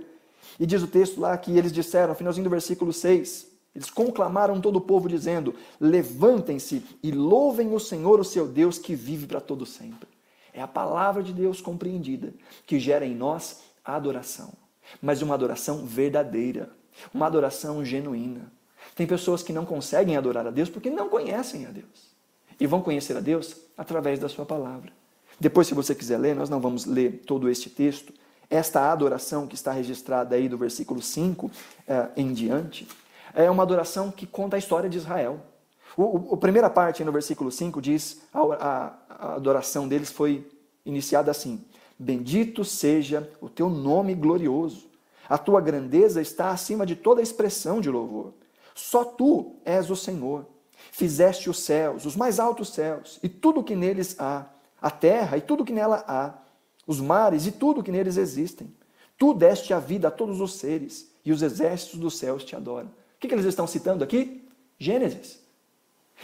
E diz o texto lá que eles disseram, no finalzinho do versículo 6, eles conclamaram todo o povo dizendo: Levantem-se e louvem o Senhor, o seu Deus, que vive para todo sempre. É a palavra de Deus compreendida que gera em nós a adoração, mas uma adoração verdadeira, uma adoração genuína. Tem pessoas que não conseguem adorar a Deus porque não conhecem a Deus. E vão conhecer a Deus através da sua palavra. Depois, se você quiser ler, nós não vamos ler todo este texto. Esta adoração que está registrada aí do versículo 5 eh, em diante, é uma adoração que conta a história de Israel. O, a primeira parte no versículo 5 diz: a, a, a adoração deles foi iniciada assim: Bendito seja o teu nome glorioso. A tua grandeza está acima de toda expressão de louvor. Só tu és o Senhor. Fizeste os céus, os mais altos céus, e tudo o que neles há, a terra e tudo o que nela há, os mares e tudo o que neles existem. Tu deste a vida a todos os seres, e os exércitos dos céus te adoram. Que, que eles estão citando aqui? Gênesis.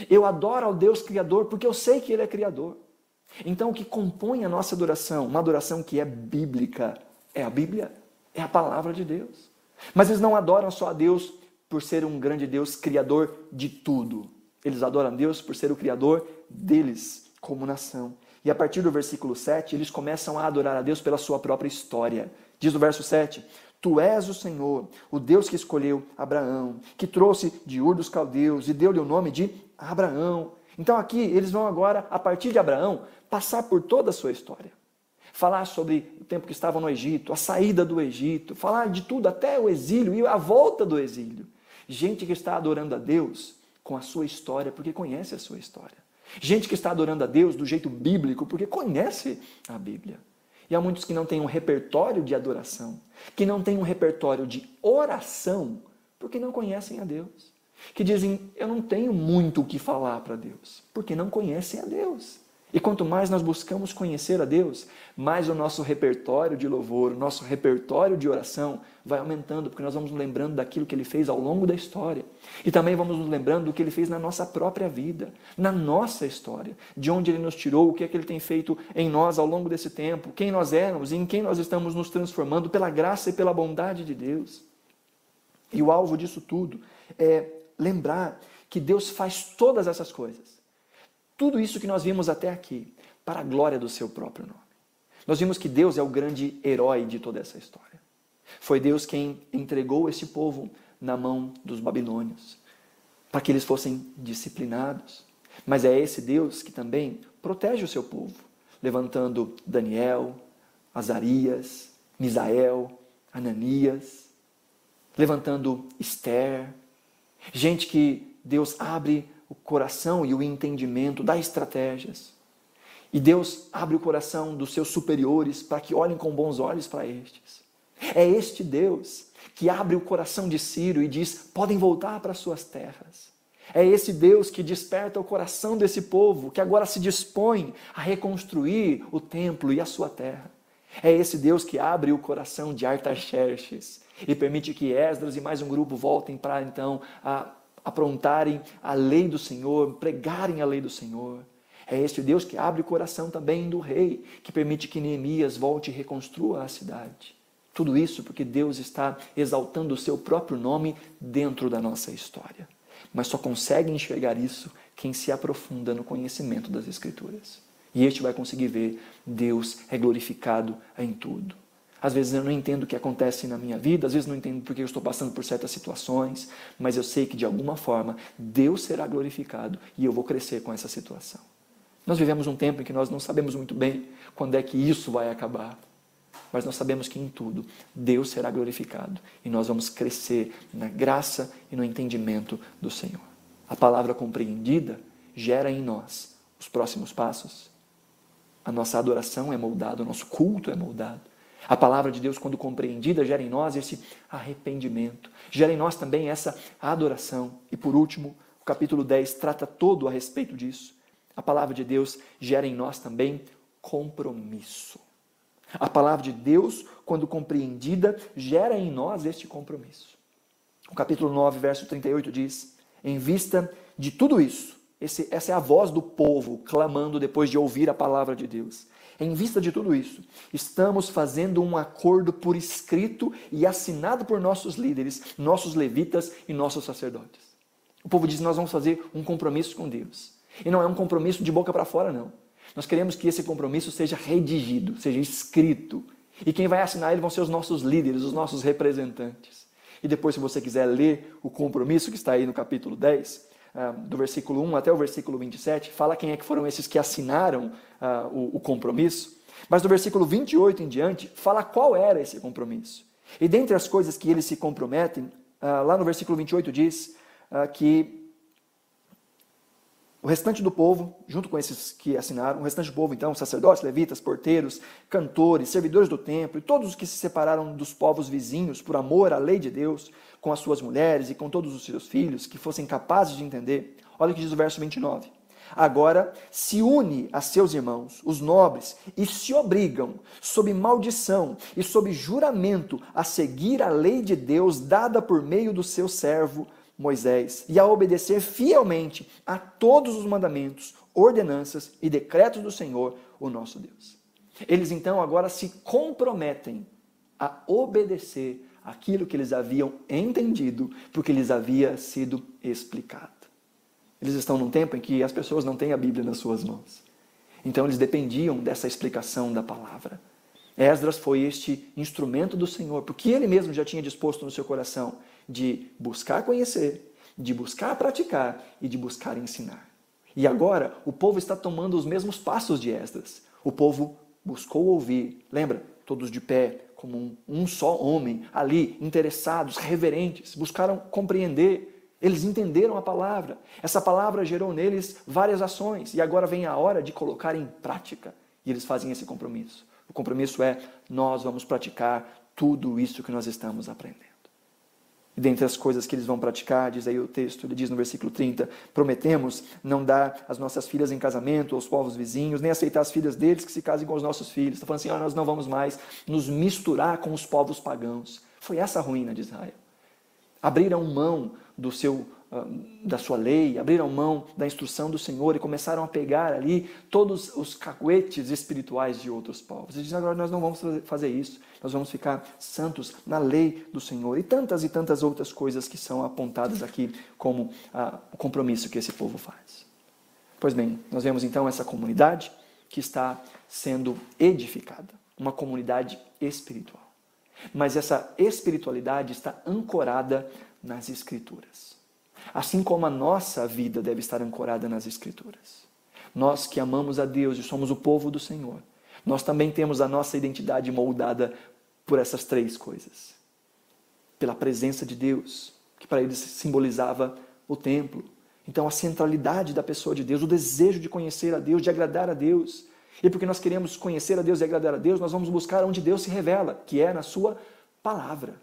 Eu adoro ao Deus Criador porque eu sei que Ele é Criador. Então, o que compõe a nossa adoração, uma adoração que é bíblica, é a Bíblia, é a palavra de Deus. Mas eles não adoram só a Deus por ser um grande Deus criador de tudo. Eles adoram Deus por ser o criador deles como nação. E a partir do versículo 7, eles começam a adorar a Deus pela sua própria história. Diz o verso 7: Tu és o Senhor, o Deus que escolheu Abraão, que trouxe de Ur dos Caldeus e deu-lhe o nome de Abraão. Então aqui eles vão agora, a partir de Abraão, passar por toda a sua história. Falar sobre o tempo que estavam no Egito, a saída do Egito, falar de tudo até o exílio e a volta do exílio. Gente que está adorando a Deus com a sua história, porque conhece a sua história. Gente que está adorando a Deus do jeito bíblico, porque conhece a Bíblia. E há muitos que não têm um repertório de adoração, que não têm um repertório de oração, porque não conhecem a Deus. Que dizem, eu não tenho muito o que falar para Deus, porque não conhecem a Deus. E quanto mais nós buscamos conhecer a Deus, mais o nosso repertório de louvor, o nosso repertório de oração vai aumentando, porque nós vamos nos lembrando daquilo que Ele fez ao longo da história. E também vamos nos lembrando do que Ele fez na nossa própria vida, na nossa história, de onde Ele nos tirou, o que é que Ele tem feito em nós ao longo desse tempo, quem nós éramos e em quem nós estamos nos transformando pela graça e pela bondade de Deus. E o alvo disso tudo é lembrar que Deus faz todas essas coisas tudo isso que nós vimos até aqui, para a glória do seu próprio nome. Nós vimos que Deus é o grande herói de toda essa história. Foi Deus quem entregou esse povo na mão dos babilônios, para que eles fossem disciplinados. Mas é esse Deus que também protege o seu povo, levantando Daniel, Azarias, Misael, Ananias, levantando Esther, gente que Deus abre o coração e o entendimento, dá estratégias. E Deus abre o coração dos seus superiores para que olhem com bons olhos para estes. É este Deus que abre o coração de Ciro e diz: podem voltar para suas terras. É esse Deus que desperta o coração desse povo, que agora se dispõe a reconstruir o templo e a sua terra. É esse Deus que abre o coração de Artaxerxes e permite que Esdras e mais um grupo voltem para então a, aprontarem a lei do Senhor, pregarem a lei do Senhor. É este Deus que abre o coração também do rei, que permite que Neemias volte e reconstrua a cidade. Tudo isso porque Deus está exaltando o seu próprio nome dentro da nossa história. Mas só consegue enxergar isso quem se aprofunda no conhecimento das Escrituras. E este vai conseguir ver Deus é glorificado em tudo. Às vezes eu não entendo o que acontece na minha vida, às vezes não entendo porque eu estou passando por certas situações, mas eu sei que de alguma forma Deus será glorificado e eu vou crescer com essa situação. Nós vivemos um tempo em que nós não sabemos muito bem quando é que isso vai acabar mas nós sabemos que em tudo Deus será glorificado e nós vamos crescer na graça e no entendimento do Senhor. A palavra compreendida gera em nós os próximos passos. A nossa adoração é moldada, o nosso culto é moldado. A palavra de Deus, quando compreendida, gera em nós esse arrependimento, gera em nós também essa adoração. E por último, o capítulo 10 trata todo a respeito disso. A palavra de Deus gera em nós também compromisso. A palavra de Deus, quando compreendida, gera em nós este compromisso. O capítulo 9, verso 38 diz: Em vista de tudo isso, esse, essa é a voz do povo clamando depois de ouvir a palavra de Deus. Em vista de tudo isso, estamos fazendo um acordo por escrito e assinado por nossos líderes, nossos levitas e nossos sacerdotes. O povo diz: Nós vamos fazer um compromisso com Deus. E não é um compromisso de boca para fora, não. Nós queremos que esse compromisso seja redigido, seja escrito. E quem vai assinar ele vão ser os nossos líderes, os nossos representantes. E depois, se você quiser ler o compromisso que está aí no capítulo 10, ah, do versículo 1 até o versículo 27, fala quem é que foram esses que assinaram uh, o, o, compromisso. Mas do versículo 28 em diante, fala qual era esse compromisso. E dentre as coisas que eles se comprometem, uh, lá no versículo 28 diz que restante do povo, junto com esses que assinaram, o restante do povo, então, sacerdotes, levitas, porteiros, cantores, servidores do templo e todos os que se separaram dos povos vizinhos por amor à lei de Deus, com as suas mulheres e com todos os seus filhos, que fossem capazes de entender. Olha o que diz o verso 29. Agora se une a seus irmãos, os nobres, e se obrigam, sob maldição e sob juramento, a seguir a lei de Deus dada por meio do seu servo Moisés e a obedecer fielmente a todos os mandamentos, ordenanças e decretos do Senhor, o nosso Deus. Eles então agora se comprometem a obedecer aquilo que eles haviam entendido, porque lhes havia sido explicado. Eles estão num tempo em que as pessoas não têm a Bíblia nas suas mãos. Então eles dependiam dessa explicação da palavra. Esdras foi este instrumento do Senhor, porque ele mesmo já tinha disposto no seu coração de buscar conhecer, de buscar praticar e de buscar ensinar. E agora o povo está tomando os mesmos passos de Esdras. O povo buscou ouvir, lembra? Todos de pé, como um, um só homem, ali, interessados, reverentes, buscaram compreender. Eles entenderam a palavra. Essa palavra gerou neles várias ações e agora vem a hora de colocar em prática. E eles fazem esse compromisso. O compromisso é: nós vamos praticar tudo isso que nós estamos aprendendo. E dentre as coisas que eles vão praticar, diz aí o texto, ele diz no versículo 30, prometemos não dar as nossas filhas em casamento aos povos vizinhos, nem aceitar as filhas deles que se casem com os nossos filhos. Está falando assim, oh, nós não vamos mais nos misturar com os povos pagãos. Foi essa a ruína de Israel. Abriram mão do seu ah, da sua lei, abriram mão da instrução do Senhor e começaram a pegar ali todos os cacuetes espirituais de outros povos. E dizem agora nós não vamos fazer isso, nós vamos ficar santos na lei do Senhor. E tantas e tantas outras coisas que são apontadas aqui como ah, o compromisso que esse povo faz. Pois bem, nós vemos então essa comunidade que está sendo edificada, uma comunidade espiritual. Mas essa espiritualidade está ancorada nas Escrituras. Assim como a nossa vida deve estar ancorada nas Escrituras. Nós que amamos a Deus e somos o povo do Senhor, nós também temos a nossa identidade moldada por essas três coisas. pela presença de Deus, que para eles simbolizava o templo. Então, a centralidade da pessoa de Deus, o desejo de conhecer a Deus, de agradar a Deus. E porque nós queremos conhecer a Deus e agradar a Deus, nós vamos buscar onde Deus se revela, que é na Sua palavra.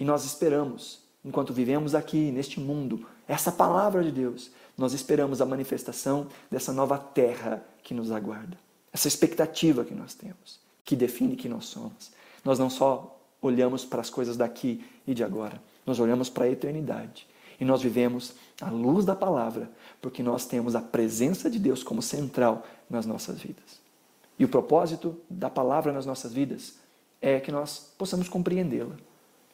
E nós esperamos, enquanto vivemos aqui, neste mundo, essa palavra de Deus, nós esperamos a manifestação dessa nova terra que nos aguarda. Essa expectativa que nós temos, que define quem nós somos. Nós não só olhamos para as coisas daqui e de agora, nós olhamos para a eternidade. E nós vivemos à luz da palavra, porque nós temos a presença de Deus como central nas nossas vidas. E o propósito da palavra nas nossas vidas é que nós possamos compreendê-la.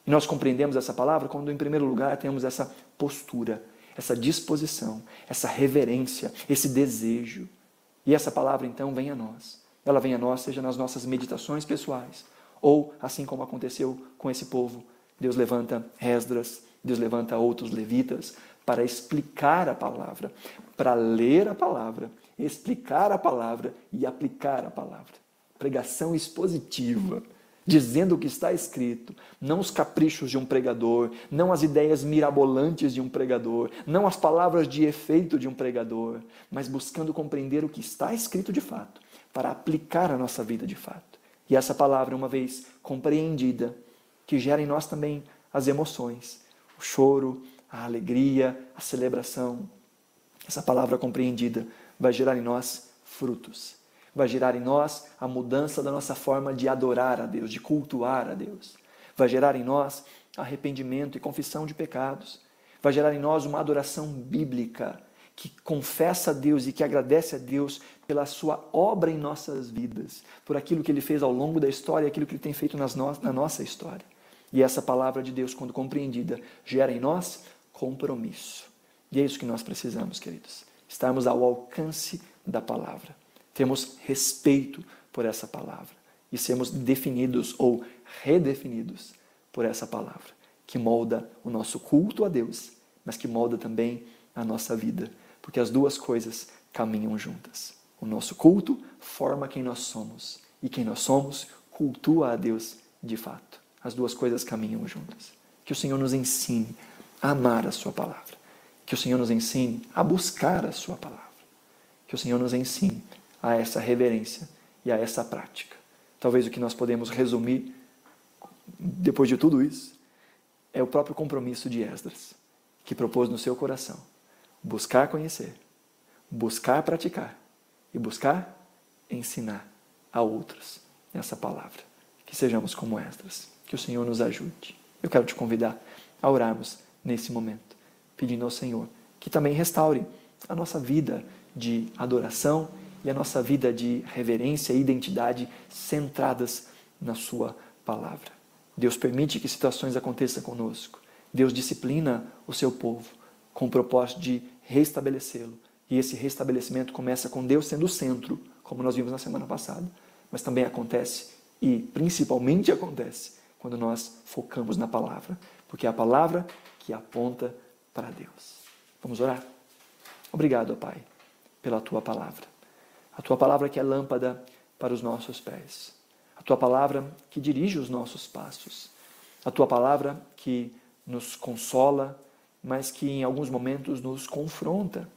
E nós compreendemos essa palavra quando, em primeiro lugar, temos essa postura, essa disposição, essa reverência, esse desejo. E essa palavra, então, vem a nós. Ela vem a nós, seja nas nossas meditações pessoais, ou assim como aconteceu com esse povo, Deus levanta Esdras, Deus levanta outros levitas para explicar a palavra, para ler a palavra, explicar a palavra e aplicar a palavra. Pregação expositiva, dizendo o que está escrito, não os caprichos de um pregador, não as ideias mirabolantes de um pregador, não as palavras de efeito de um pregador, mas buscando compreender o que está escrito de fato, para aplicar a nossa vida de fato. E essa palavra, uma vez compreendida, que gera em nós também as emoções, o choro, a alegria, a celebração. Essa palavra compreendida vai gerar em nós frutos. Vai gerar em nós a mudança da nossa forma de adorar a Deus, de cultuar a Deus. Vai gerar em nós arrependimento e confissão de pecados. Vai gerar em nós uma adoração bíblica que confessa a Deus e que agradece a Deus pela sua obra em nossas vidas, por aquilo que ele fez ao longo da história, aquilo que ele tem feito nas no na nossa história. E essa palavra de Deus, quando compreendida, gera em nós compromisso. E é isso que nós precisamos, queridos. Estarmos ao alcance da palavra. Temos respeito por essa palavra e sermos definidos ou redefinidos por essa palavra, que molda o nosso culto a Deus, mas que molda também a nossa vida, porque as duas coisas caminham juntas. O nosso culto forma quem nós somos e quem nós somos cultua a Deus de fato. As duas coisas caminham juntas. Que o Senhor nos ensine a amar a Sua palavra. Que o Senhor nos ensine a buscar a Sua palavra. Que o Senhor nos ensine a essa reverência e a essa prática. Talvez o que nós podemos resumir, depois de tudo isso, é o próprio compromisso de Esdras, que propôs no seu coração buscar conhecer, buscar praticar e buscar ensinar a outros essa palavra. Que sejamos como Esdras, que o Senhor nos ajude. Eu quero te convidar a orarmos nesse momento, pedindo ao Senhor que também restaure a nossa vida de adoração e a nossa vida de reverência e identidade centradas na Sua palavra. Deus permite que situações aconteçam conosco. Deus disciplina o seu povo com o propósito de restabelecê-lo. E esse restabelecimento começa com Deus sendo o centro, como nós vimos na semana passada, mas também acontece e principalmente acontece quando nós focamos na palavra, porque é a palavra que aponta para Deus. Vamos orar? Obrigado, Pai, pela tua palavra. A tua palavra que é lâmpada para os nossos pés. A tua palavra que dirige os nossos passos. A tua palavra que nos consola, mas que em alguns momentos nos confronta.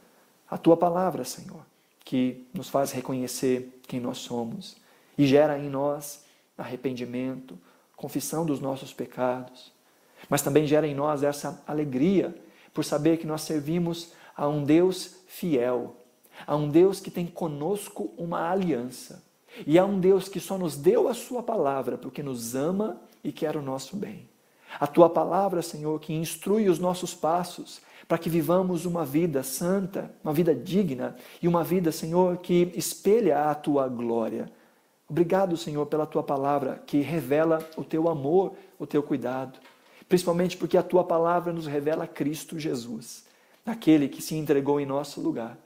A tua palavra, Senhor, que nos faz reconhecer quem nós somos e gera em nós arrependimento, confissão dos nossos pecados, mas também gera em nós essa alegria por saber que nós servimos a um Deus fiel, a um Deus que tem conosco uma aliança e a um Deus que só nos deu a Sua palavra porque nos ama e quer o nosso bem. A Tua palavra, Senhor, que instrui os nossos passos para que vivamos uma vida santa, uma vida digna e uma vida, Senhor, que espelha a Tua glória. Obrigado, Senhor, pela Tua palavra que revela o Teu amor, o Teu cuidado, principalmente porque a Tua palavra nos revela Cristo Jesus, aquele que se entregou em nosso lugar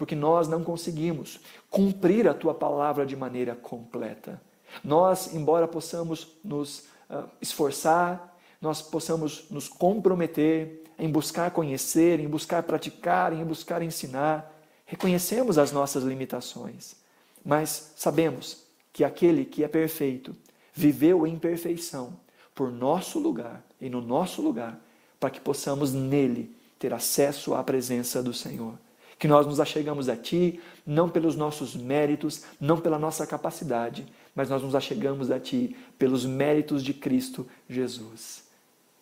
porque nós não conseguimos cumprir a tua palavra de maneira completa. Nós, embora possamos nos uh, esforçar, nós possamos nos comprometer em buscar conhecer, em buscar praticar, em buscar ensinar, reconhecemos as nossas limitações, mas sabemos que aquele que é perfeito viveu em perfeição, por nosso lugar e no nosso lugar, para que possamos nele ter acesso à presença do Senhor. Que nós nos achegamos a Ti, não pelos nossos méritos, não pela nossa capacidade, mas nós nos achegamos a Ti pelos méritos de Cristo Jesus.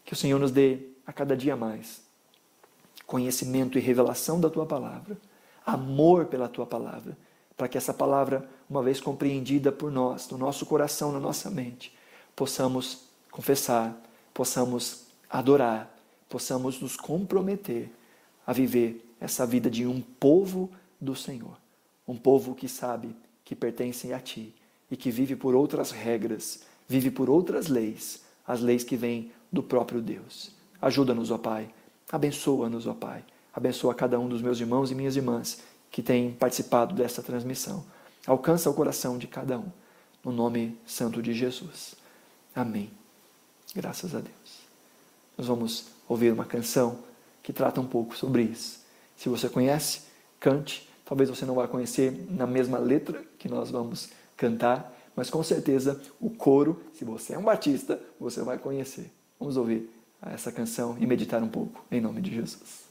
Que o Senhor nos dê a cada dia mais conhecimento e revelação da Tua palavra, amor pela Tua palavra, para que essa palavra, uma vez compreendida por nós, no nosso coração, na nossa mente, possamos confessar, possamos adorar, possamos nos comprometer a viver essa vida de um povo do Senhor. Um povo que sabe que pertence a Ti e que vive por outras regras, vive por outras leis, as leis que vêm do próprio Deus. Ajuda-nos, ó Pai. Abençoa-nos, ó Pai. Abençoa cada um dos meus irmãos e minhas irmãs que têm participado dessa transmissão. Alcança o coração de cada um. No nome santo de Jesus. Amém. Graças a Deus. Nós vamos ouvir uma canção que trata um pouco sobre isso. Se você conhece, cante. Talvez você não vá conhecer na mesma letra que nós vamos cantar, mas com certeza o coro, se você é um batista, você vai conhecer. Vamos ouvir essa canção e meditar um pouco, em nome de Jesus.